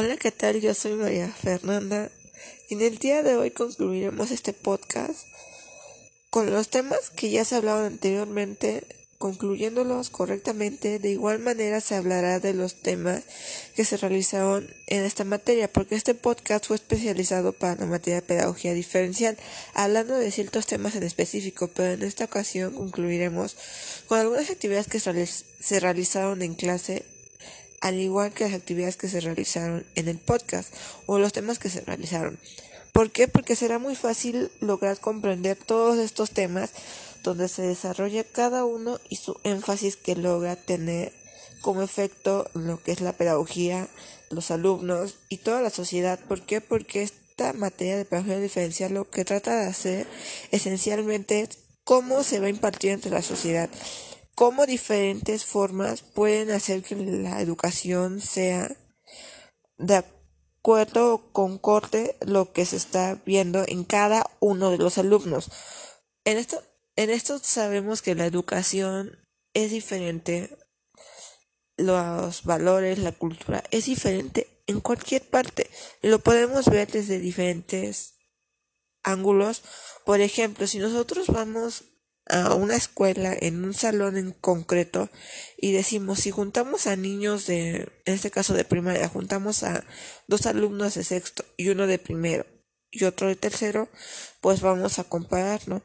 Hola, ¿qué tal? Yo soy María Fernanda y en el día de hoy concluiremos este podcast con los temas que ya se hablaban anteriormente, concluyéndolos correctamente. De igual manera se hablará de los temas que se realizaron en esta materia, porque este podcast fue especializado para la materia de pedagogía diferencial, hablando de ciertos temas en específico, pero en esta ocasión concluiremos con algunas actividades que se realizaron en clase al igual que las actividades que se realizaron en el podcast o los temas que se realizaron. ¿Por qué? Porque será muy fácil lograr comprender todos estos temas donde se desarrolla cada uno y su énfasis que logra tener como efecto lo que es la pedagogía, los alumnos y toda la sociedad. ¿Por qué? Porque esta materia de pedagogía diferencial lo que trata de hacer esencialmente es cómo se va a impartir entre la sociedad cómo diferentes formas pueden hacer que la educación sea de acuerdo con corte lo que se está viendo en cada uno de los alumnos. En esto, en esto sabemos que la educación es diferente, los valores, la cultura es diferente en cualquier parte. Lo podemos ver desde diferentes ángulos. Por ejemplo, si nosotros vamos a una escuela en un salón en concreto y decimos si juntamos a niños de en este caso de primaria juntamos a dos alumnos de sexto y uno de primero y otro de tercero pues vamos a comparar no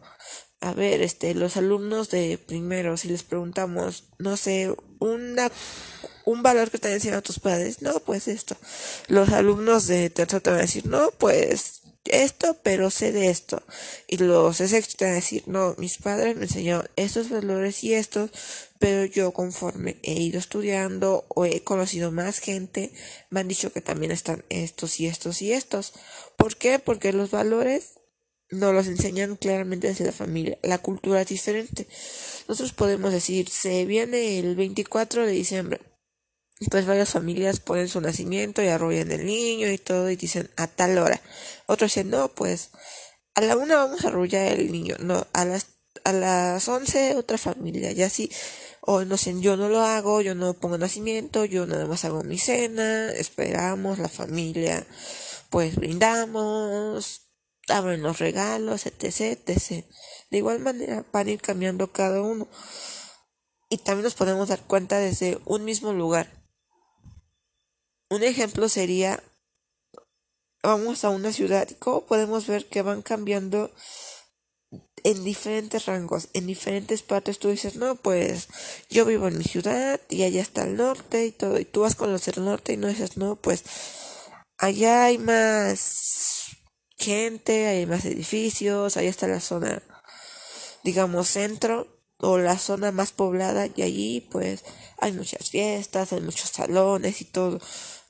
a ver este los alumnos de primero si les preguntamos no sé una un valor que te han enseñado tus padres no pues esto. Los alumnos de tercero te van a decir no pues esto, pero sé de esto. Y los es a decir, no, mis padres me enseñaron estos valores y estos, pero yo conforme he ido estudiando o he conocido más gente, me han dicho que también están estos y estos y estos. ¿Por qué? Porque los valores no los enseñan claramente desde la familia. La cultura es diferente. Nosotros podemos decir, se viene el 24 de diciembre pues varias familias ponen su nacimiento y arrollan el niño y todo y dicen a tal hora. Otros dicen, no, pues a la una vamos a arrollar el niño. No, a las, a las once otra familia. Y así, o no sé, yo no lo hago, yo no pongo nacimiento, yo nada más hago mi cena, esperamos, la familia, pues brindamos, abren los regalos, etc, etc. De igual manera van a ir cambiando cada uno. Y también nos podemos dar cuenta desde un mismo lugar un ejemplo sería, vamos a una ciudad y cómo podemos ver que van cambiando en diferentes rangos, en diferentes partes. Tú dices, no, pues yo vivo en mi ciudad y allá está el norte y todo. Y tú vas con los del norte y no dices, no, pues allá hay más gente, hay más edificios, allá está la zona, digamos, centro o la zona más poblada y allí pues hay muchas fiestas, hay muchos salones y todo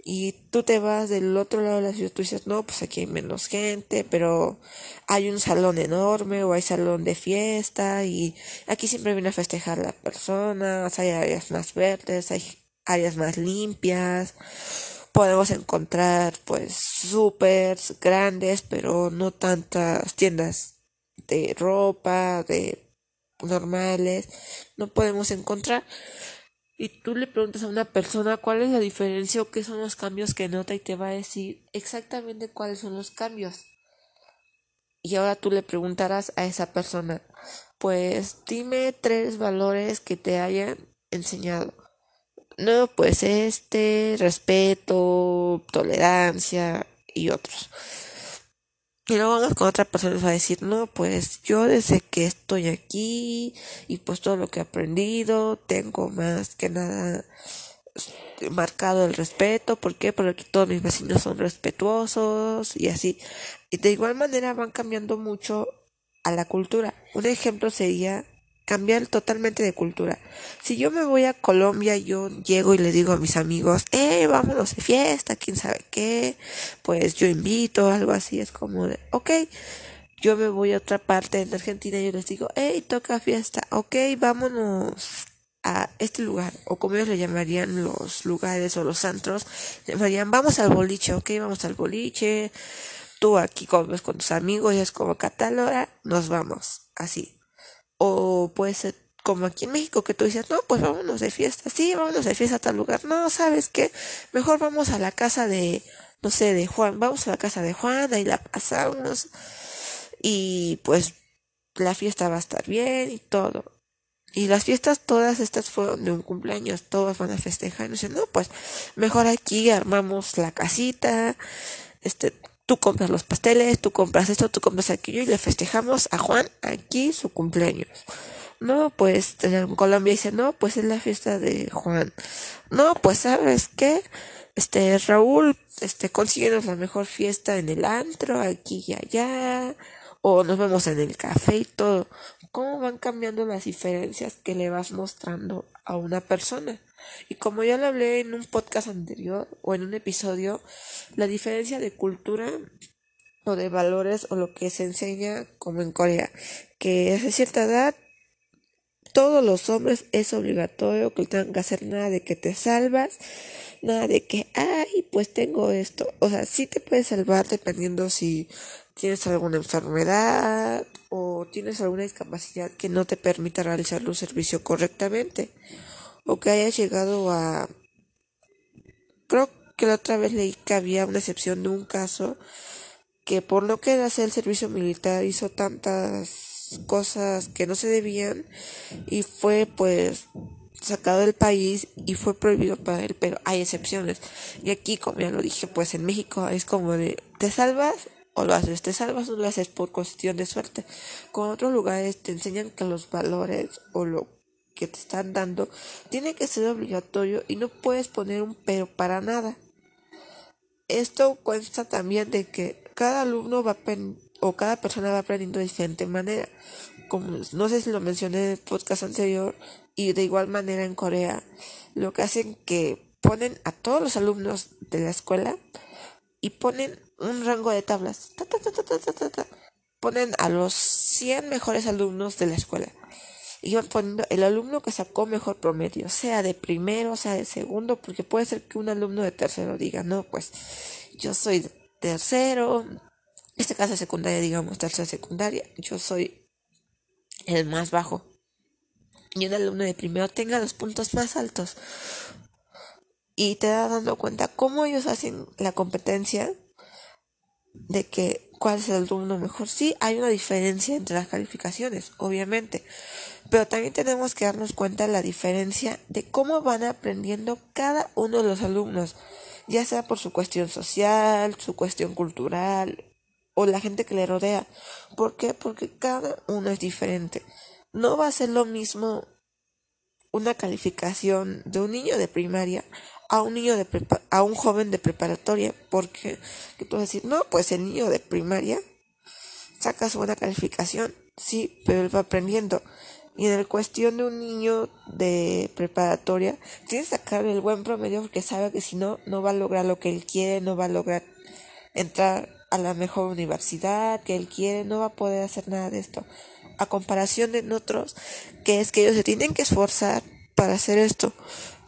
y tú te vas del otro lado de la ciudad, tú dices, no, pues aquí hay menos gente, pero hay un salón enorme o hay salón de fiesta y aquí siempre viene a festejar la persona, hay áreas más verdes, hay áreas más limpias, podemos encontrar pues súper grandes, pero no tantas tiendas de ropa, de normales, no podemos encontrar y tú le preguntas a una persona cuál es la diferencia o qué son los cambios que nota y te va a decir exactamente cuáles son los cambios. Y ahora tú le preguntarás a esa persona, pues dime tres valores que te hayan enseñado. No, pues este, respeto, tolerancia y otros. Y luego vamos con otra persona a decir, no, pues yo desde que estoy aquí y pues todo lo que he aprendido, tengo más que nada marcado el respeto. ¿Por qué? Porque todos mis vecinos son respetuosos y así. Y de igual manera van cambiando mucho a la cultura. Un ejemplo sería cambiar totalmente de cultura. Si yo me voy a Colombia, yo llego y le digo a mis amigos, eh, vámonos de fiesta, quién sabe qué, pues yo invito, algo así, es como de, ok, yo me voy a otra parte en Argentina y yo les digo, hey, toca fiesta, ok, vámonos a este lugar, o como ellos le llamarían los lugares o los antros, llamarían, vamos al boliche, ok, vamos al boliche, tú aquí comes con tus amigos y es como catal nos vamos, así. O puede ser como aquí en México que tú dices, no, pues vámonos de fiesta, sí, vámonos de fiesta a tal lugar. No, ¿sabes qué? Mejor vamos a la casa de no sé, de Juan, vamos a la casa de Juan, ahí la pasamos y pues la fiesta va a estar bien y todo. Y las fiestas todas estas fueron de un cumpleaños, todos van a festejar. Y dicen, no, pues mejor aquí armamos la casita, este, tú compras los pasteles, tú compras esto, tú compras aquello y le festejamos a Juan aquí su cumpleaños. No, pues en Colombia dice, no, pues es la fiesta de Juan. No, pues sabes qué, este Raúl, este consíguenos la mejor fiesta en el antro, aquí y allá o nos vemos en el café y todo. ¿Cómo van cambiando las diferencias que le vas mostrando a una persona? Y como ya lo hablé en un podcast anterior o en un episodio, la diferencia de cultura o de valores o lo que se enseña como en Corea, que desde cierta edad todos los hombres es obligatorio que tengan que hacer nada de que te salvas, nada de que, ay, pues tengo esto. O sea, sí te puedes salvar dependiendo si tienes alguna enfermedad o tienes alguna discapacidad que no te permita realizar un servicio correctamente o que hayas llegado a creo que la otra vez leí que había una excepción de un caso que por no querer hacer el servicio militar hizo tantas cosas que no se debían y fue pues sacado del país y fue prohibido para él, pero hay excepciones. Y aquí, como ya lo dije, pues en México es como de, te salvas o lo haces, te salvas o lo haces por cuestión de suerte. Con otros lugares te enseñan que los valores o lo que te están dando tiene que ser obligatorio y no puedes poner un pero para nada. Esto cuenta también de que cada alumno va o cada persona va aprendiendo de diferente manera. Como no sé si lo mencioné en el podcast anterior y de igual manera en Corea, lo que hacen que ponen a todos los alumnos de la escuela y ponen un rango de tablas. Ponen a los 100 mejores alumnos de la escuela. Y van poniendo el alumno que sacó mejor promedio, sea de primero, sea de segundo, porque puede ser que un alumno de tercero diga, no, pues yo soy tercero, en este caso secundaria, digamos, tercera secundaria, yo soy el más bajo. Y un alumno de primero tenga los puntos más altos. Y te das dando cuenta cómo ellos hacen la competencia de que cuál es el alumno mejor. Sí, hay una diferencia entre las calificaciones, obviamente, pero también tenemos que darnos cuenta la diferencia de cómo van aprendiendo cada uno de los alumnos, ya sea por su cuestión social, su cuestión cultural o la gente que le rodea. ¿Por qué? Porque cada uno es diferente. No va a ser lo mismo una calificación de un niño de primaria a un niño de a un joven de preparatoria porque que tú vas a decir no pues el niño de primaria saca su buena calificación sí pero él va aprendiendo y en el cuestión de un niño de preparatoria tiene que sacar el buen promedio porque sabe que si no no va a lograr lo que él quiere no va a lograr entrar a la mejor universidad que él quiere no va a poder hacer nada de esto a comparación de otros que es que ellos se tienen que esforzar para hacer esto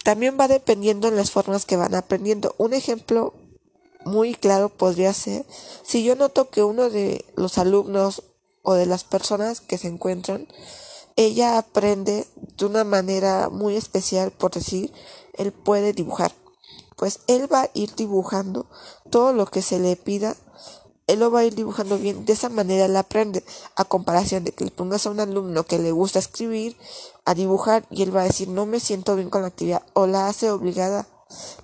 también va dependiendo en las formas que van aprendiendo. Un ejemplo muy claro podría ser si yo noto que uno de los alumnos o de las personas que se encuentran, ella aprende de una manera muy especial, por decir, él puede dibujar. Pues él va a ir dibujando todo lo que se le pida él lo va a ir dibujando bien. De esa manera él aprende. A comparación de que le pongas a un alumno que le gusta escribir a dibujar y él va a decir no me siento bien con la actividad o la hace obligada.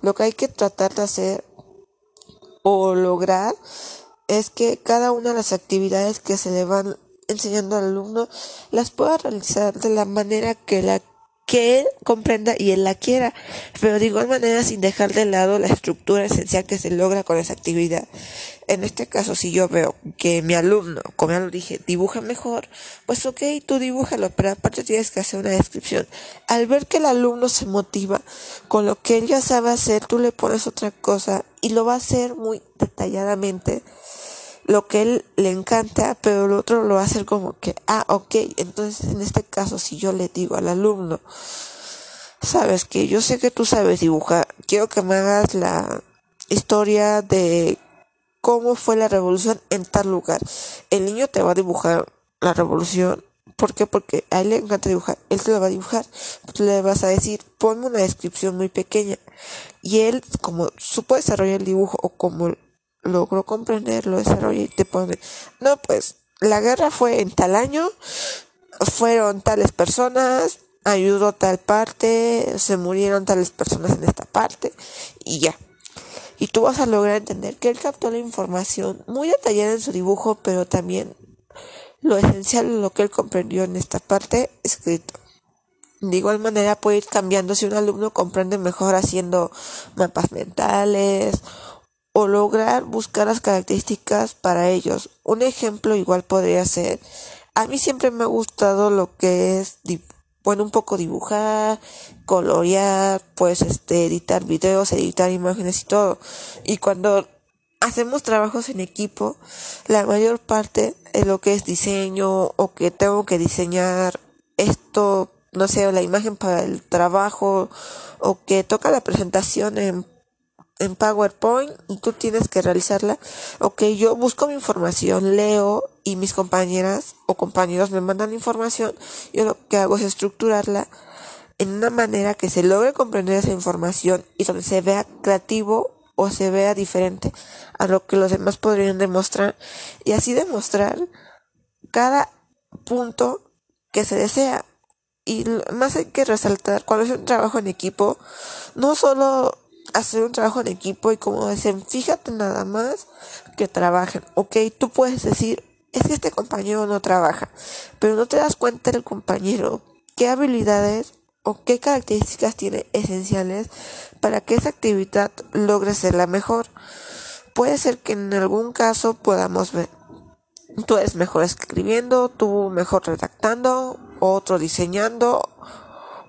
Lo que hay que tratar de hacer o lograr es que cada una de las actividades que se le van enseñando al alumno las pueda realizar de la manera que la que él comprenda y él la quiera, pero de igual manera sin dejar de lado la estructura esencial que se logra con esa actividad. En este caso, si yo veo que mi alumno, como ya lo dije, dibuja mejor, pues ok, tú dibújalo, pero aparte tienes que hacer una descripción. Al ver que el alumno se motiva con lo que él ya sabe hacer, tú le pones otra cosa y lo va a hacer muy detalladamente lo que él le encanta, pero el otro lo va a hacer como que, ah, ok, entonces en este caso si yo le digo al alumno, sabes que yo sé que tú sabes dibujar, quiero que me hagas la historia de cómo fue la revolución en tal lugar. El niño te va a dibujar la revolución ¿Por qué? Porque a él le encanta dibujar. Él te lo va a dibujar. Tú le vas a decir, ponme una descripción muy pequeña. Y él, como supo desarrollar el dibujo o como logró comprender, lo y te pone, no, pues la guerra fue en tal año, fueron tales personas, ayudó tal parte, se murieron tales personas en esta parte y ya. Y tú vas a lograr entender que él captó la información muy detallada en su dibujo, pero también lo esencial, lo que él comprendió en esta parte escrito. De igual manera puede ir cambiando si un alumno comprende mejor haciendo mapas mentales o lograr buscar las características para ellos. Un ejemplo igual podría ser, a mí siempre me ha gustado lo que es, bueno, un poco dibujar, colorear, pues este, editar videos, editar imágenes y todo. Y cuando hacemos trabajos en equipo, la mayor parte de lo que es diseño o que tengo que diseñar esto, no sé, la imagen para el trabajo o que toca la presentación en en PowerPoint y tú tienes que realizarla. Ok, yo busco mi información, leo y mis compañeras o compañeros me mandan información. Yo lo que hago es estructurarla en una manera que se logre comprender esa información y donde se vea creativo o se vea diferente a lo que los demás podrían demostrar y así demostrar cada punto que se desea. Y más hay que resaltar cuando es un trabajo en equipo, no solo hacer un trabajo en equipo y como dicen, fíjate nada más que trabajen. Ok, tú puedes decir, es que este compañero no trabaja, pero no te das cuenta del compañero qué habilidades o qué características tiene esenciales para que esa actividad logre ser la mejor. Puede ser que en algún caso podamos ver, tú eres mejor escribiendo, tú mejor redactando, otro diseñando,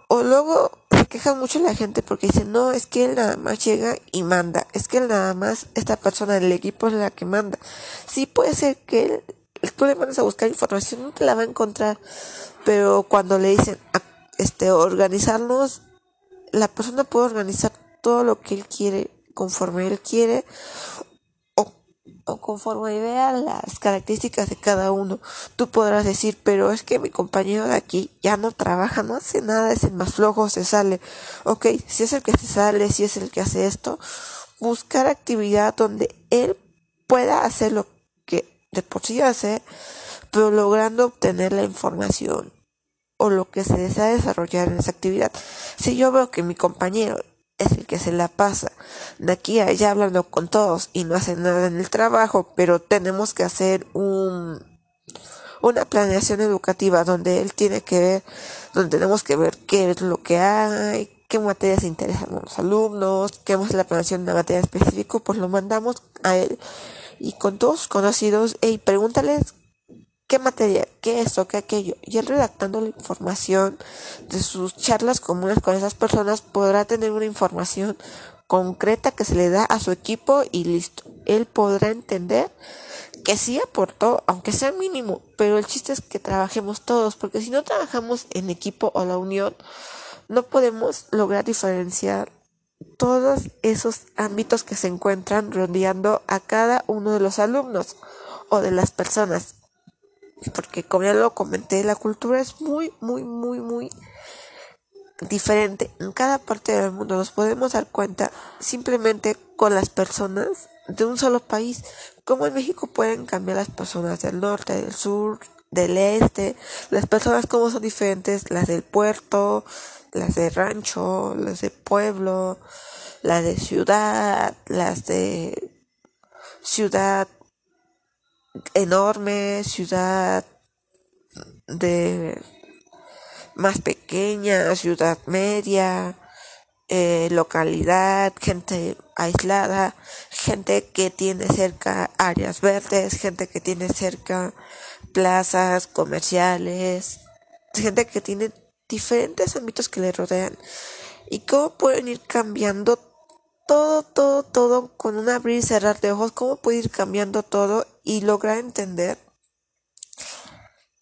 o luego queja mucho la gente porque dice, no, es que él nada más llega y manda. Es que él nada más, esta persona del equipo es la que manda. Sí puede ser que él, tú le mandas a buscar información, no te la va a encontrar. Pero cuando le dicen, este, organizarnos, la persona puede organizar todo lo que él quiere, conforme él quiere, o conforme vea las características de cada uno, tú podrás decir, pero es que mi compañero de aquí ya no trabaja, no hace nada, es el más flojo, se sale. Ok, si es el que se sale, si es el que hace esto, buscar actividad donde él pueda hacer lo que de por sí hace, pero logrando obtener la información o lo que se desea desarrollar en esa actividad. Si yo veo que mi compañero es el que se la pasa. De aquí a allá hablando con todos y no hace nada en el trabajo, pero tenemos que hacer un una planeación educativa donde él tiene que ver, donde tenemos que ver qué es lo que hay, qué materias interesan a los alumnos, qué es la planeación de una materia específica, pues lo mandamos a él y con todos conocidos, hey, pregúntales qué materia, qué esto, qué aquello. Y él redactando la información de sus charlas comunes con esas personas podrá tener una información concreta que se le da a su equipo y listo. Él podrá entender que sí aportó, aunque sea mínimo, pero el chiste es que trabajemos todos, porque si no trabajamos en equipo o la unión, no podemos lograr diferenciar todos esos ámbitos que se encuentran rodeando a cada uno de los alumnos o de las personas porque como ya lo comenté, la cultura es muy, muy, muy, muy diferente. En cada parte del mundo nos podemos dar cuenta simplemente con las personas de un solo país. Como en México pueden cambiar las personas del norte, del sur, del este, las personas como son diferentes, las del puerto, las de rancho, las de pueblo, las de ciudad, las de ciudad enorme, ciudad de más pequeña, ciudad media, eh, localidad, gente aislada, gente que tiene cerca áreas verdes, gente que tiene cerca plazas comerciales, gente que tiene diferentes ámbitos que le rodean. Y cómo pueden ir cambiando todo, todo, todo con un abrir y cerrar de ojos, cómo puede ir cambiando todo y lograr entender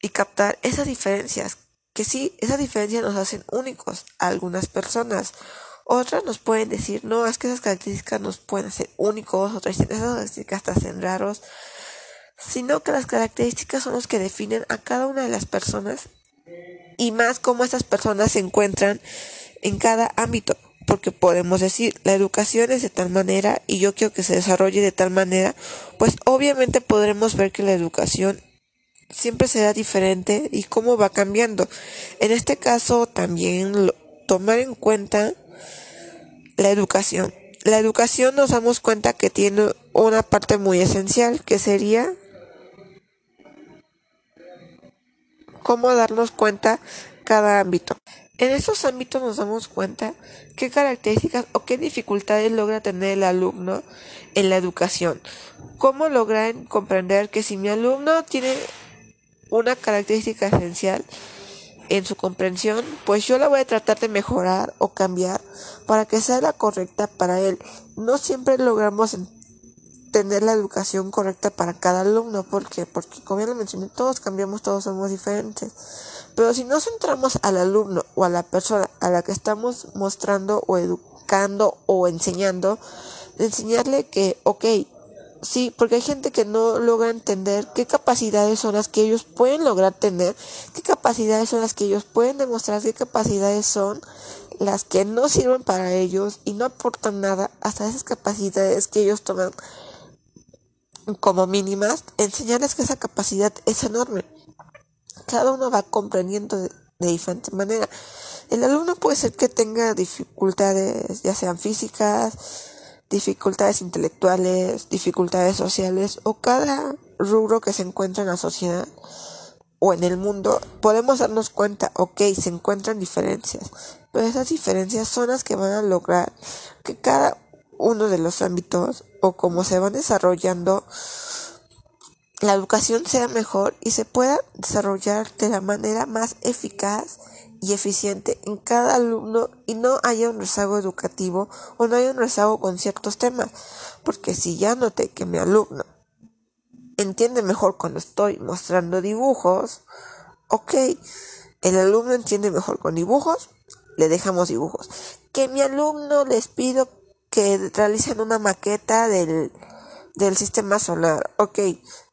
y captar esas diferencias, que sí, esas diferencias nos hacen únicos a algunas personas. Otras nos pueden decir, no, es que esas características nos pueden hacer únicos, otras dicen, esas características te hacen raros. sino que las características son los que definen a cada una de las personas y más cómo estas personas se encuentran en cada ámbito. Porque podemos decir, la educación es de tal manera y yo quiero que se desarrolle de tal manera, pues obviamente podremos ver que la educación siempre será diferente y cómo va cambiando. En este caso también tomar en cuenta la educación. La educación nos damos cuenta que tiene una parte muy esencial que sería cómo darnos cuenta cada ámbito. En estos ámbitos nos damos cuenta qué características o qué dificultades logra tener el alumno en la educación. Cómo lograr comprender que si mi alumno tiene una característica esencial en su comprensión, pues yo la voy a tratar de mejorar o cambiar para que sea la correcta para él. No siempre logramos tener la educación correcta para cada alumno, ¿por qué? Porque como ya lo mencioné, todos cambiamos, todos somos diferentes. Pero si no centramos al alumno o a la persona a la que estamos mostrando o educando o enseñando, enseñarle que, ok, Sí, porque hay gente que no logra entender qué capacidades son las que ellos pueden lograr tener, qué capacidades son las que ellos pueden demostrar, qué capacidades son las que no sirven para ellos y no aportan nada hasta esas capacidades que ellos toman como mínimas, enseñarles que esa capacidad es enorme. Cada uno va comprendiendo de, diferente manera. El alumno puede ser que tenga dificultades, ya sean físicas, dificultades intelectuales, dificultades sociales o cada rubro que se encuentra en la sociedad o en el mundo, podemos darnos cuenta, ok, se encuentran diferencias, pero esas diferencias son las que van a lograr que cada uno de los ámbitos o como se van desarrollando, la educación sea mejor y se pueda desarrollar de la manera más eficaz y eficiente en cada alumno y no haya un rezago educativo o no haya un rezago con ciertos temas. Porque si ya noté que mi alumno entiende mejor cuando estoy mostrando dibujos, ok, el alumno entiende mejor con dibujos, le dejamos dibujos. Que mi alumno les pido que realicen una maqueta del del sistema solar. Ok,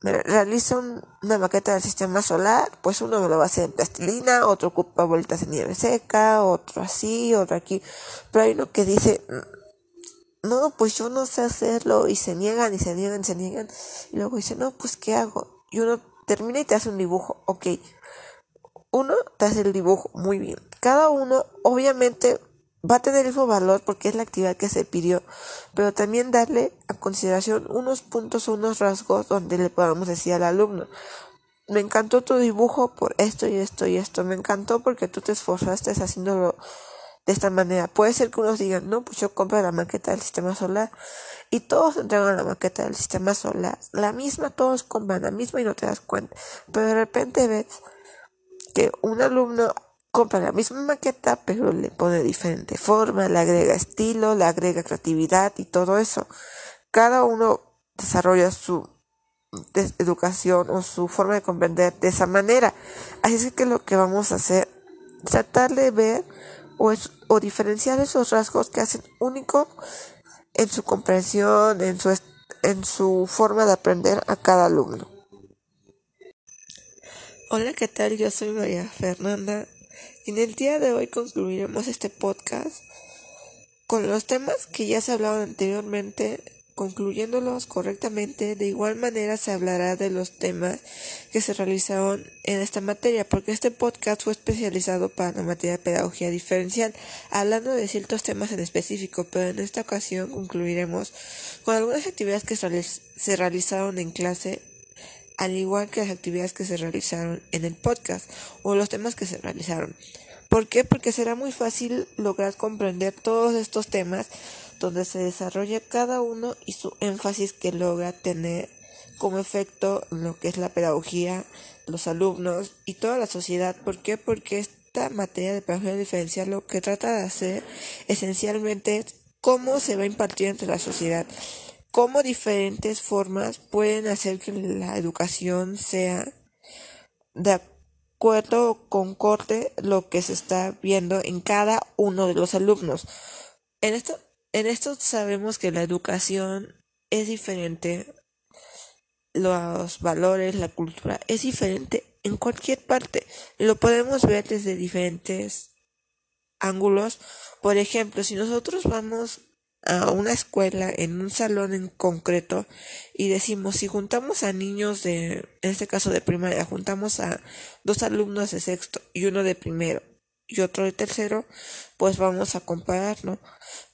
me realizo una maqueta del sistema solar, pues uno me lo va a hacer en plastilina, otro ocupa vueltas en nieve seca, otro así, otro aquí. Pero hay uno que dice, no, pues yo no sé hacerlo, y se niegan, y se niegan, y se niegan. Y luego dice, no, pues ¿qué hago? Y uno termina y te hace un dibujo. Ok, uno te hace el dibujo, muy bien. Cada uno, obviamente, va a tener el mismo valor porque es la actividad que se pidió, pero también darle a consideración unos puntos unos rasgos donde le podamos decir al alumno, me encantó tu dibujo por esto y esto y esto, me encantó porque tú te esforzaste haciéndolo de esta manera. Puede ser que unos digan, no, pues yo compro la maqueta del sistema solar y todos entregan la maqueta del sistema solar, la misma, todos compran la misma y no te das cuenta, pero de repente ves que un alumno compra la misma maqueta, pero le pone diferente forma, le agrega estilo, le agrega creatividad y todo eso. Cada uno desarrolla su educación o su forma de comprender de esa manera. Así es que lo que vamos a hacer, tratar de ver o, o diferenciar esos rasgos que hacen único en su comprensión, en su, en su forma de aprender a cada alumno. Hola, ¿qué tal? Yo soy María Fernanda en el día de hoy concluiremos este podcast con los temas que ya se hablaban anteriormente, concluyéndolos correctamente. De igual manera se hablará de los temas que se realizaron en esta materia, porque este podcast fue especializado para la materia de pedagogía diferencial, hablando de ciertos temas en específico, pero en esta ocasión concluiremos con algunas actividades que se realizaron en clase al igual que las actividades que se realizaron en el podcast o los temas que se realizaron. ¿Por qué? Porque será muy fácil lograr comprender todos estos temas donde se desarrolla cada uno y su énfasis que logra tener como efecto lo que es la pedagogía, los alumnos y toda la sociedad. ¿Por qué? Porque esta materia de pedagogía diferencial lo que trata de hacer esencialmente es cómo se va a impartir entre la sociedad cómo diferentes formas pueden hacer que la educación sea de acuerdo o concorde lo que se está viendo en cada uno de los alumnos. En esto, en esto sabemos que la educación es diferente los valores, la cultura es diferente en cualquier parte. Lo podemos ver desde diferentes ángulos. Por ejemplo, si nosotros vamos a una escuela en un salón en concreto y decimos si juntamos a niños de en este caso de primaria juntamos a dos alumnos de sexto y uno de primero y otro de tercero pues vamos a comparar no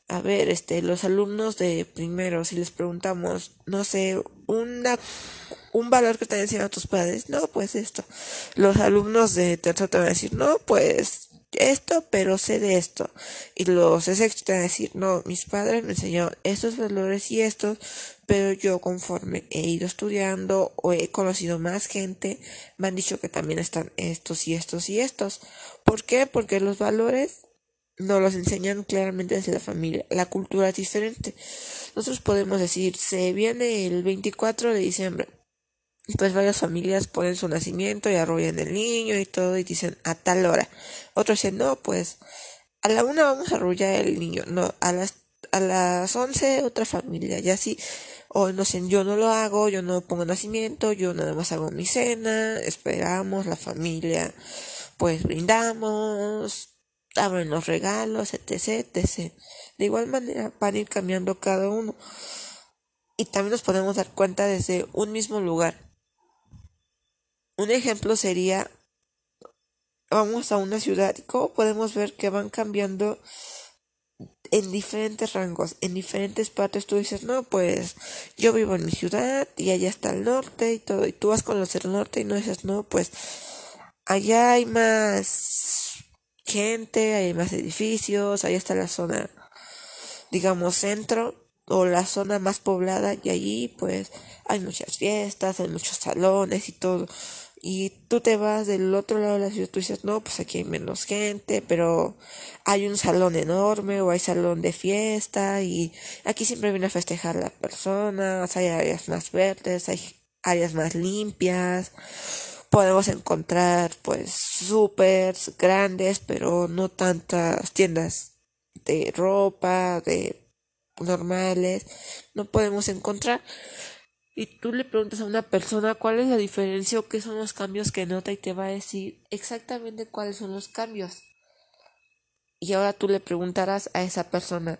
a ver este los alumnos de primero si les preguntamos no sé una un valor que te han enseñado tus padres no pues esto. Los alumnos de tercero te van a decir no pues esto, pero sé de esto. Y los sexto te van a decir, no, mis padres me enseñaron estos valores y estos, pero yo conforme he ido estudiando o he conocido más gente, me han dicho que también están estos y estos y estos. ¿Por qué? Porque los valores no los enseñan claramente desde la familia. La cultura es diferente. Nosotros podemos decir, se viene el 24 de diciembre pues varias familias ponen su nacimiento y arrollan el niño y todo y dicen a tal hora. Otros dicen, no, pues a la una vamos a arrollar el niño. No, a las, a las once otra familia. Y así, o no sé, yo no lo hago, yo no pongo nacimiento, yo nada más hago mi cena, esperamos, la familia, pues brindamos, abren los regalos, etc, etc. De igual manera van a ir cambiando cada uno. Y también nos podemos dar cuenta desde un mismo lugar. Un ejemplo sería, vamos a una ciudad y cómo podemos ver que van cambiando en diferentes rangos, en diferentes partes. Tú dices, no, pues yo vivo en mi ciudad y allá está el norte y todo. Y tú vas con los del norte y no dices, no, pues allá hay más gente, hay más edificios, allá está la zona, digamos, centro o la zona más poblada y allí pues hay muchas fiestas, hay muchos salones y todo y tú te vas del otro lado de la ciudad, tú dices, no, pues aquí hay menos gente, pero hay un salón enorme o hay salón de fiesta y aquí siempre viene a festejar las personas, hay áreas más verdes, hay áreas más limpias, podemos encontrar pues súper grandes, pero no tantas tiendas de ropa, de normales, no podemos encontrar y tú le preguntas a una persona cuál es la diferencia o qué son los cambios que nota y te va a decir exactamente cuáles son los cambios. Y ahora tú le preguntarás a esa persona,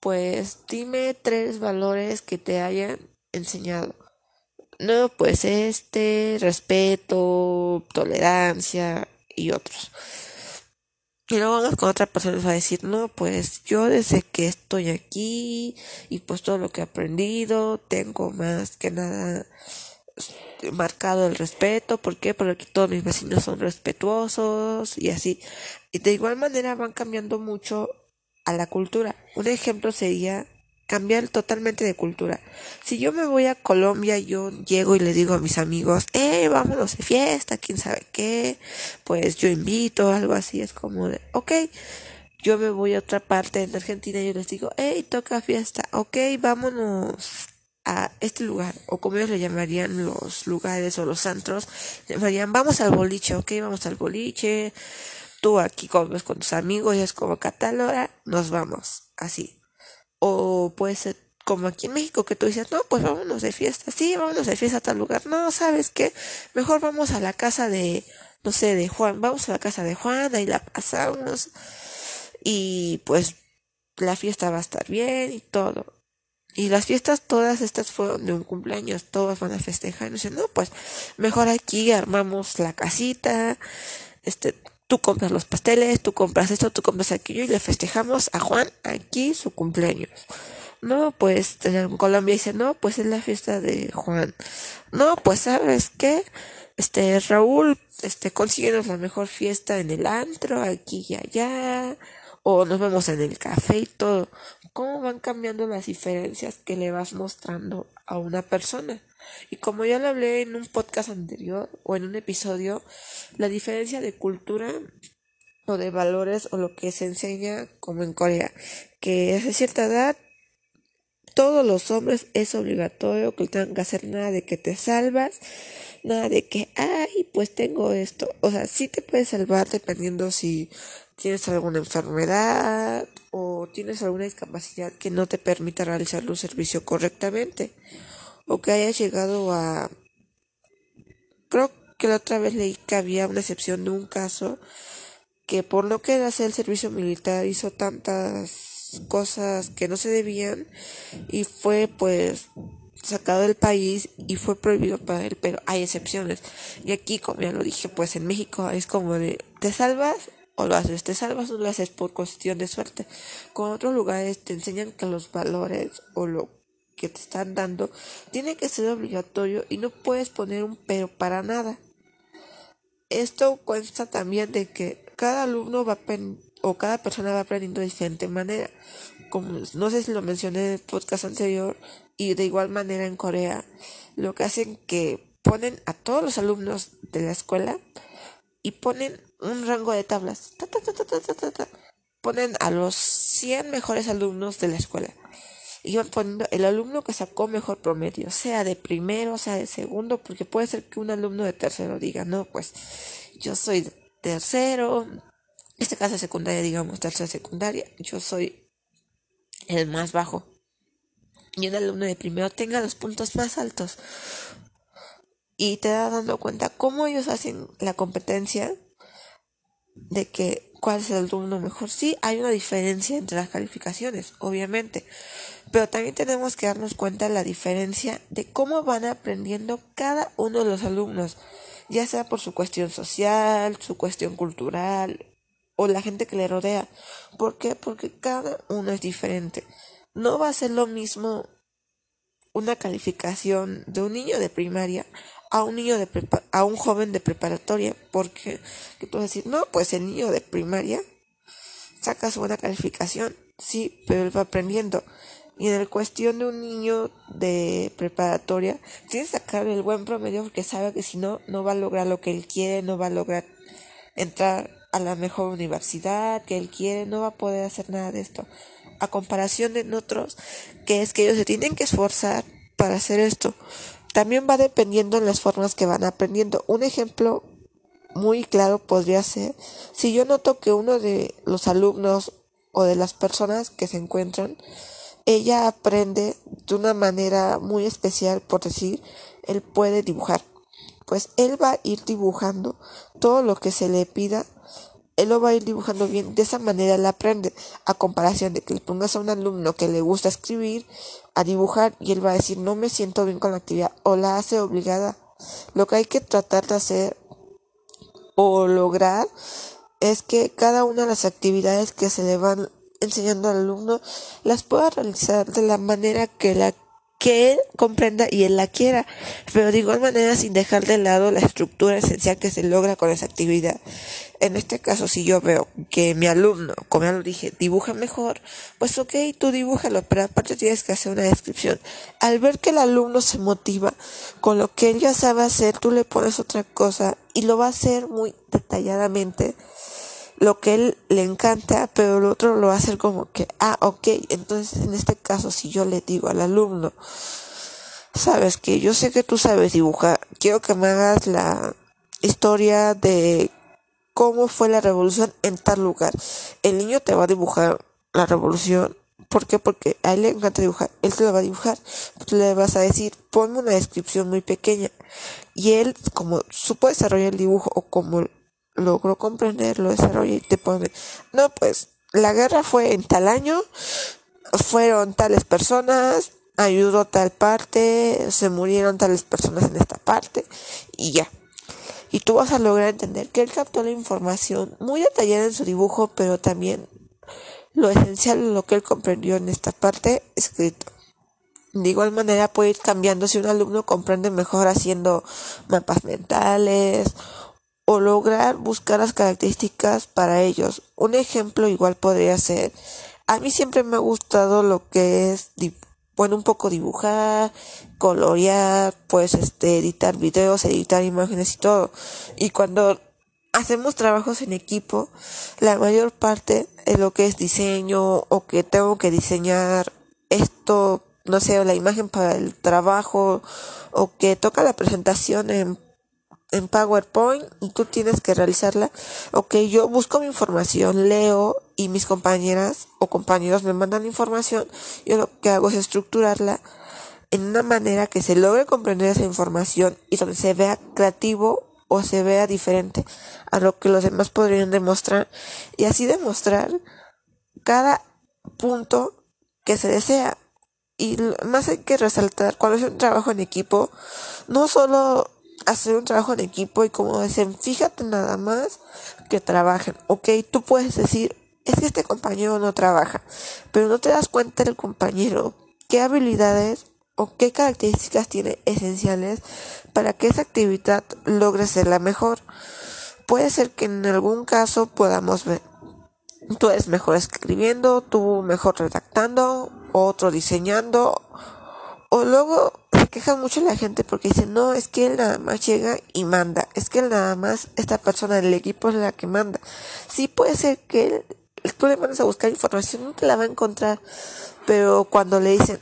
pues dime tres valores que te hayan enseñado. No, pues este, respeto, tolerancia y otros. Y luego vamos con otra persona y va a decir, no, pues yo desde que estoy aquí y pues todo lo que he aprendido, tengo más que nada marcado el respeto. ¿Por qué? Porque todos mis vecinos son respetuosos y así. Y de igual manera van cambiando mucho a la cultura. Un ejemplo sería cambiar totalmente de cultura. Si yo me voy a Colombia, yo llego y le digo a mis amigos, eh, vámonos de fiesta, quién sabe qué, pues yo invito, algo así, es como de, ok, yo me voy a otra parte en Argentina y yo les digo, hey, toca fiesta, ok, vámonos a este lugar, o como ellos le llamarían los lugares o los antros, llamarían, vamos al boliche, ok, vamos al boliche, tú aquí comes con tus amigos y es como catalora, nos vamos, así. O puede ser como aquí en México que tú dices, no, pues vámonos de fiesta, sí, vámonos de fiesta a tal lugar. No, ¿sabes qué? Mejor vamos a la casa de, no sé, de Juan, vamos a la casa de Juan, ahí la pasamos y pues la fiesta va a estar bien y todo. Y las fiestas todas estas fueron de un cumpleaños, todas van a festejar. Y dicen, no, pues mejor aquí armamos la casita, este, tú compras los pasteles, tú compras esto, tú compras aquello y le festejamos a Juan aquí su cumpleaños. No, pues en Colombia dice, no, pues es la fiesta de Juan. No, pues sabes qué, este Raúl, este consíguenos la mejor fiesta en el antro, aquí y allá, o nos vemos en el café y todo. ¿Cómo van cambiando las diferencias que le vas mostrando a una persona? Y como ya lo hablé en un podcast anterior o en un episodio, la diferencia de cultura o de valores o lo que se enseña como en Corea, que a cierta edad todos los hombres es obligatorio que tengan que hacer nada de que te salvas, nada de que, ay, pues tengo esto. O sea, sí te puedes salvar dependiendo si tienes alguna enfermedad o tienes alguna discapacidad que no te permita realizar un servicio correctamente o que hayas llegado a... Creo que la otra vez leí que había una excepción de un caso que por no hacer el servicio militar hizo tantas cosas que no se debían y fue pues sacado del país y fue prohibido para él, pero hay excepciones. Y aquí, como ya lo dije, pues en México es como de, ¿te salvas o lo haces? ¿Te salvas o lo haces por cuestión de suerte? Con otros lugares te enseñan que los valores o lo que te están dando tiene que ser obligatorio y no puedes poner un pero para nada. Esto cuenta también de que cada alumno va o cada persona va aprendiendo de diferente manera. Como no sé si lo mencioné en el podcast anterior, y de igual manera en Corea, lo que hacen que ponen a todos los alumnos de la escuela y ponen un rango de tablas. ponen a los 100 mejores alumnos de la escuela. Y van poniendo el alumno que sacó mejor promedio, sea de primero, sea de segundo, porque puede ser que un alumno de tercero diga, no, pues yo soy tercero, este caso secundaria, digamos, tercera secundaria, yo soy el más bajo y un alumno de primero tenga los puntos más altos. Y te da dando cuenta cómo ellos hacen la competencia de que cuál es el alumno mejor. Sí, hay una diferencia entre las calificaciones, obviamente, pero también tenemos que darnos cuenta de la diferencia de cómo van aprendiendo cada uno de los alumnos, ya sea por su cuestión social, su cuestión cultural o la gente que le rodea. ¿Por qué? Porque cada uno es diferente no va a ser lo mismo una calificación de un niño de primaria a un niño de a un joven de preparatoria porque que tú vas a decir no pues el niño de primaria saca su buena calificación sí pero él va aprendiendo y en la cuestión de un niño de preparatoria tiene que sacar el buen promedio porque sabe que si no no va a lograr lo que él quiere no va a lograr entrar a la mejor universidad que él quiere no va a poder hacer nada de esto a comparación de otros, que es que ellos se tienen que esforzar para hacer esto. También va dependiendo en las formas que van aprendiendo. Un ejemplo muy claro podría ser si yo noto que uno de los alumnos o de las personas que se encuentran, ella aprende de una manera muy especial, por decir, él puede dibujar. Pues él va a ir dibujando todo lo que se le pida él lo va a ir dibujando bien, de esa manera él aprende, a comparación de que le pongas a un alumno que le gusta escribir, a dibujar, y él va a decir, no me siento bien con la actividad, o la hace obligada. Lo que hay que tratar de hacer o lograr es que cada una de las actividades que se le van enseñando al alumno las pueda realizar de la manera que la que él comprenda y él la quiera, pero de igual manera sin dejar de lado la estructura esencial que se logra con esa actividad. En este caso, si yo veo que mi alumno, como ya lo dije, dibuja mejor, pues ok, tú dibújalo, pero aparte tienes que hacer una descripción. Al ver que el alumno se motiva con lo que él ya sabe hacer, tú le pones otra cosa y lo va a hacer muy detalladamente lo que él le encanta, pero el otro lo va a hacer como que, ah, ok, entonces en este caso si yo le digo al alumno, sabes que yo sé que tú sabes dibujar, quiero que me hagas la historia de cómo fue la revolución en tal lugar. El niño te va a dibujar la revolución. ¿Por qué? Porque a él le encanta dibujar. Él te lo va a dibujar. Le vas a decir, ponme una descripción muy pequeña. Y él, como supo desarrollar el dibujo o como logró comprender, lo y te pone, no, pues la guerra fue en tal año, fueron tales personas, ayudó tal parte, se murieron tales personas en esta parte y ya. Y tú vas a lograr entender que él captó la información muy detallada en su dibujo, pero también lo esencial, lo que él comprendió en esta parte escrito. De igual manera puede ir cambiando si un alumno comprende mejor haciendo mapas mentales o lograr buscar las características para ellos. Un ejemplo igual podría ser, a mí siempre me ha gustado lo que es, bueno, un poco dibujar, colorear, pues este, editar videos, editar imágenes y todo. Y cuando hacemos trabajos en equipo, la mayor parte es lo que es diseño o que tengo que diseñar esto, no sé, la imagen para el trabajo o que toca la presentación en en PowerPoint y tú tienes que realizarla. Ok, yo busco mi información, leo y mis compañeras o compañeros me mandan información. Yo lo que hago es estructurarla en una manera que se logre comprender esa información y donde se vea creativo o se vea diferente a lo que los demás podrían demostrar y así demostrar cada punto que se desea. Y más hay que resaltar cuando es un trabajo en equipo, no solo hacer un trabajo en equipo y como dicen, fíjate nada más que trabajen. Ok, tú puedes decir, es que este compañero no trabaja, pero no te das cuenta del compañero qué habilidades o qué características tiene esenciales para que esa actividad logre ser la mejor. Puede ser que en algún caso podamos ver, tú eres mejor escribiendo, tú mejor redactando, otro diseñando, o luego queja mucho la gente porque dice, no, es que él nada más llega y manda, es que él nada más, esta persona del equipo es la que manda. Sí puede ser que él, tú le mandas a buscar información, no te la va a encontrar, pero cuando le dicen,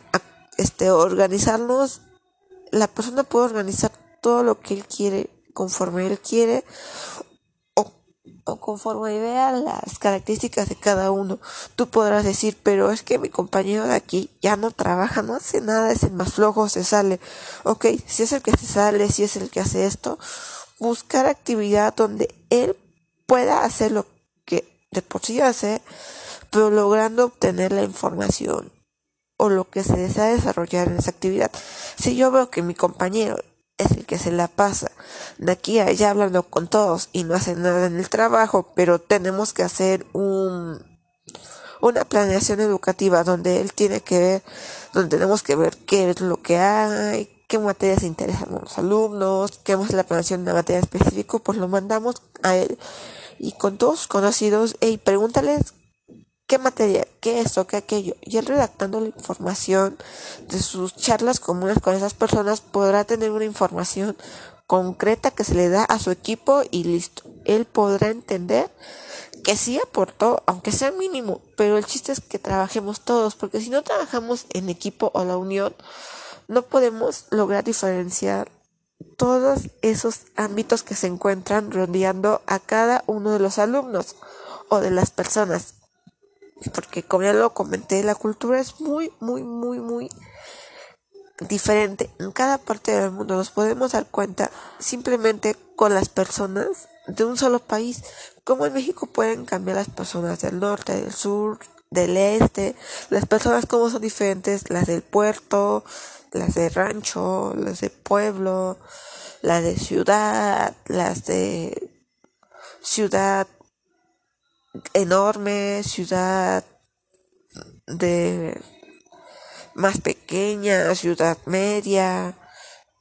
este, organizarnos, la persona puede organizar todo lo que él quiere, conforme él quiere, o conforme vea las características de cada uno. Tú podrás decir, pero es que mi compañero de aquí ya no trabaja, no hace nada, es el más flojo, se sale. Ok, si es el que se sale, si es el que hace esto, buscar actividad donde él pueda hacer lo que de por sí hace, pero logrando obtener la información o lo que se desea desarrollar en esa actividad. Si yo veo que mi compañero es el que se la pasa. De aquí a allá hablando con todos y no hace nada en el trabajo, pero tenemos que hacer un una planeación educativa donde él tiene que ver, donde tenemos que ver qué es lo que hay, qué materias interesan a los alumnos, qué es la planeación de una materia específica, pues lo mandamos a él y con todos conocidos, y pregúntales qué materia, qué esto, qué aquello. Y él redactando la información de sus charlas comunes con esas personas podrá tener una información concreta que se le da a su equipo y listo. Él podrá entender que sí aportó, aunque sea mínimo, pero el chiste es que trabajemos todos, porque si no trabajamos en equipo o la unión, no podemos lograr diferenciar todos esos ámbitos que se encuentran rodeando a cada uno de los alumnos o de las personas porque como ya lo comenté, la cultura es muy, muy, muy, muy diferente en cada parte del mundo. Nos podemos dar cuenta simplemente con las personas de un solo país. Como en México pueden cambiar las personas del norte, del sur, del este, las personas como son diferentes, las del puerto, las de rancho, las de pueblo, las de ciudad, las de ciudad enorme, ciudad de más pequeña, ciudad media,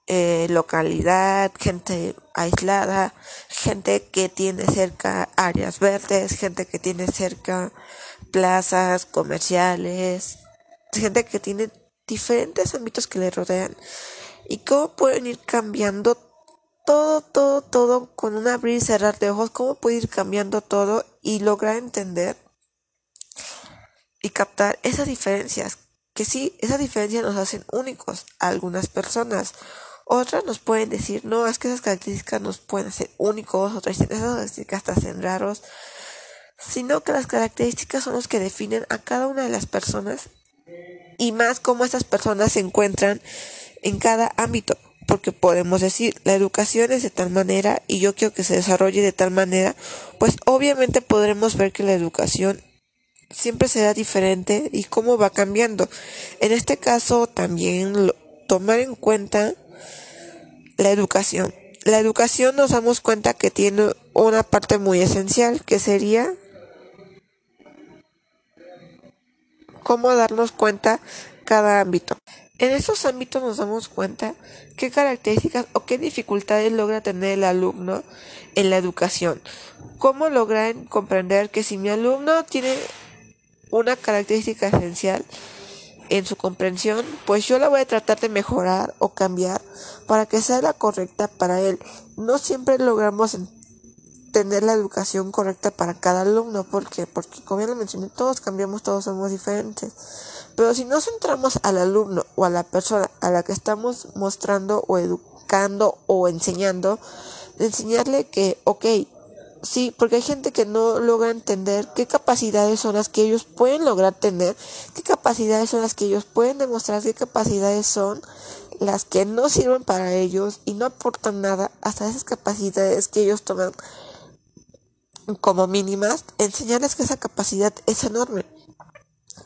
eh, localidad, gente aislada, gente que tiene cerca áreas verdes, gente que tiene cerca plazas comerciales, gente que tiene diferentes ámbitos que le rodean. Y cómo pueden ir cambiando todo, todo, todo con un abrir y cerrar de ojos, cómo puede ir cambiando todo y lograr entender y captar esas diferencias, que sí, esas diferencias nos hacen únicos a algunas personas. Otras nos pueden decir, no, es que esas características nos pueden hacer únicos, otras dicen, esas características te hacen raros, sino que las características son los que definen a cada una de las personas y más cómo estas personas se encuentran en cada ámbito porque podemos decir la educación es de tal manera y yo quiero que se desarrolle de tal manera, pues obviamente podremos ver que la educación siempre será diferente y cómo va cambiando. En este caso también tomar en cuenta la educación. La educación nos damos cuenta que tiene una parte muy esencial que sería cómo darnos cuenta cada ámbito. En estos ámbitos nos damos cuenta qué características o qué dificultades logra tener el alumno en la educación. Cómo lograr comprender que si mi alumno tiene una característica esencial en su comprensión, pues yo la voy a tratar de mejorar o cambiar para que sea la correcta para él. No siempre logramos tener la educación correcta para cada alumno, porque porque como ya lo mencioné, todos cambiamos, todos somos diferentes. Pero si no centramos al alumno o a la persona a la que estamos mostrando o educando o enseñando, enseñarle que, ok, Sí, porque hay gente que no logra entender qué capacidades son las que ellos pueden lograr tener, qué capacidades son las que ellos pueden demostrar, qué capacidades son las que no sirven para ellos y no aportan nada hasta esas capacidades que ellos toman como mínimas, enseñarles que esa capacidad es enorme.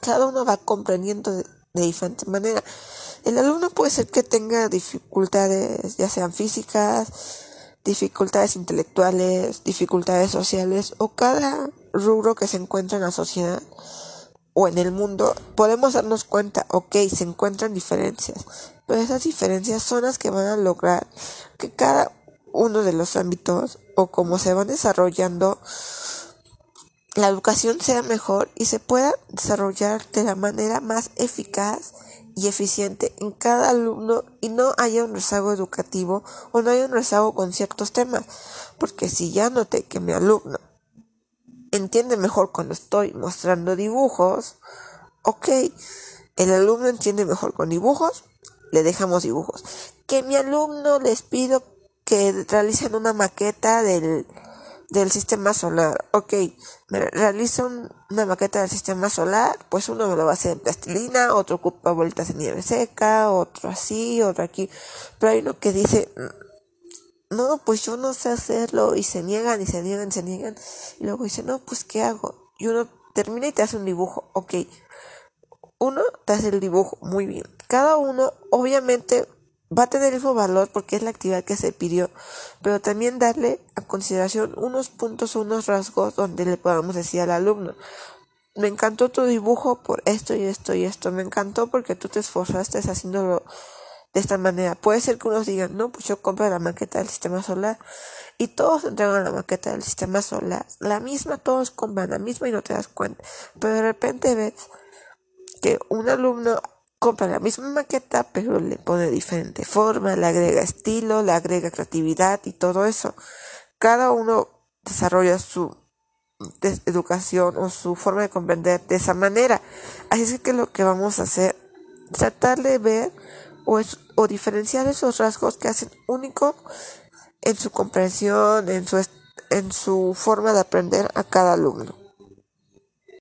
Cada uno va comprendiendo de, diferente manera. El alumno puede ser que tenga dificultades, ya sean físicas, dificultades intelectuales, dificultades sociales o cada rubro que se encuentra en la sociedad o en el mundo, podemos darnos cuenta, ok, se encuentran diferencias, pero esas diferencias son las que van a lograr que cada uno de los ámbitos o como se van desarrollando la educación sea mejor y se pueda desarrollar de la manera más eficaz y eficiente en cada alumno y no haya un rezago educativo o no haya un rezago con ciertos temas. Porque si ya noté que mi alumno entiende mejor cuando estoy mostrando dibujos, ok, el alumno entiende mejor con dibujos, le dejamos dibujos. Que mi alumno les pido que realicen una maqueta del del sistema solar. Ok, me realizo una maqueta del sistema solar, pues uno me lo va a hacer en plastilina, otro ocupa vueltas en nieve seca, otro así, otro aquí. Pero hay uno que dice, no, pues yo no sé hacerlo, y se niegan, y se niegan, y se niegan. Y luego dice, no, pues ¿qué hago? Y uno termina y te hace un dibujo. Ok, uno te hace el dibujo, muy bien. Cada uno, obviamente, va a tener el mismo valor porque es la actividad que se pidió, pero también darle a consideración unos puntos o unos rasgos donde le podamos decir al alumno, me encantó tu dibujo por esto y esto y esto, me encantó porque tú te esforzaste haciéndolo de esta manera. Puede ser que unos digan, no, pues yo compro la maqueta del sistema solar y todos entregan la maqueta del sistema solar, la misma, todos compran la misma y no te das cuenta, pero de repente ves que un alumno compra la misma maqueta, pero le pone diferente forma, le agrega estilo, le agrega creatividad y todo eso. Cada uno desarrolla su educación o su forma de comprender de esa manera. Así es que lo que vamos a hacer, tratar de ver o, o diferenciar esos rasgos que hacen único en su comprensión, en su, en su forma de aprender a cada alumno.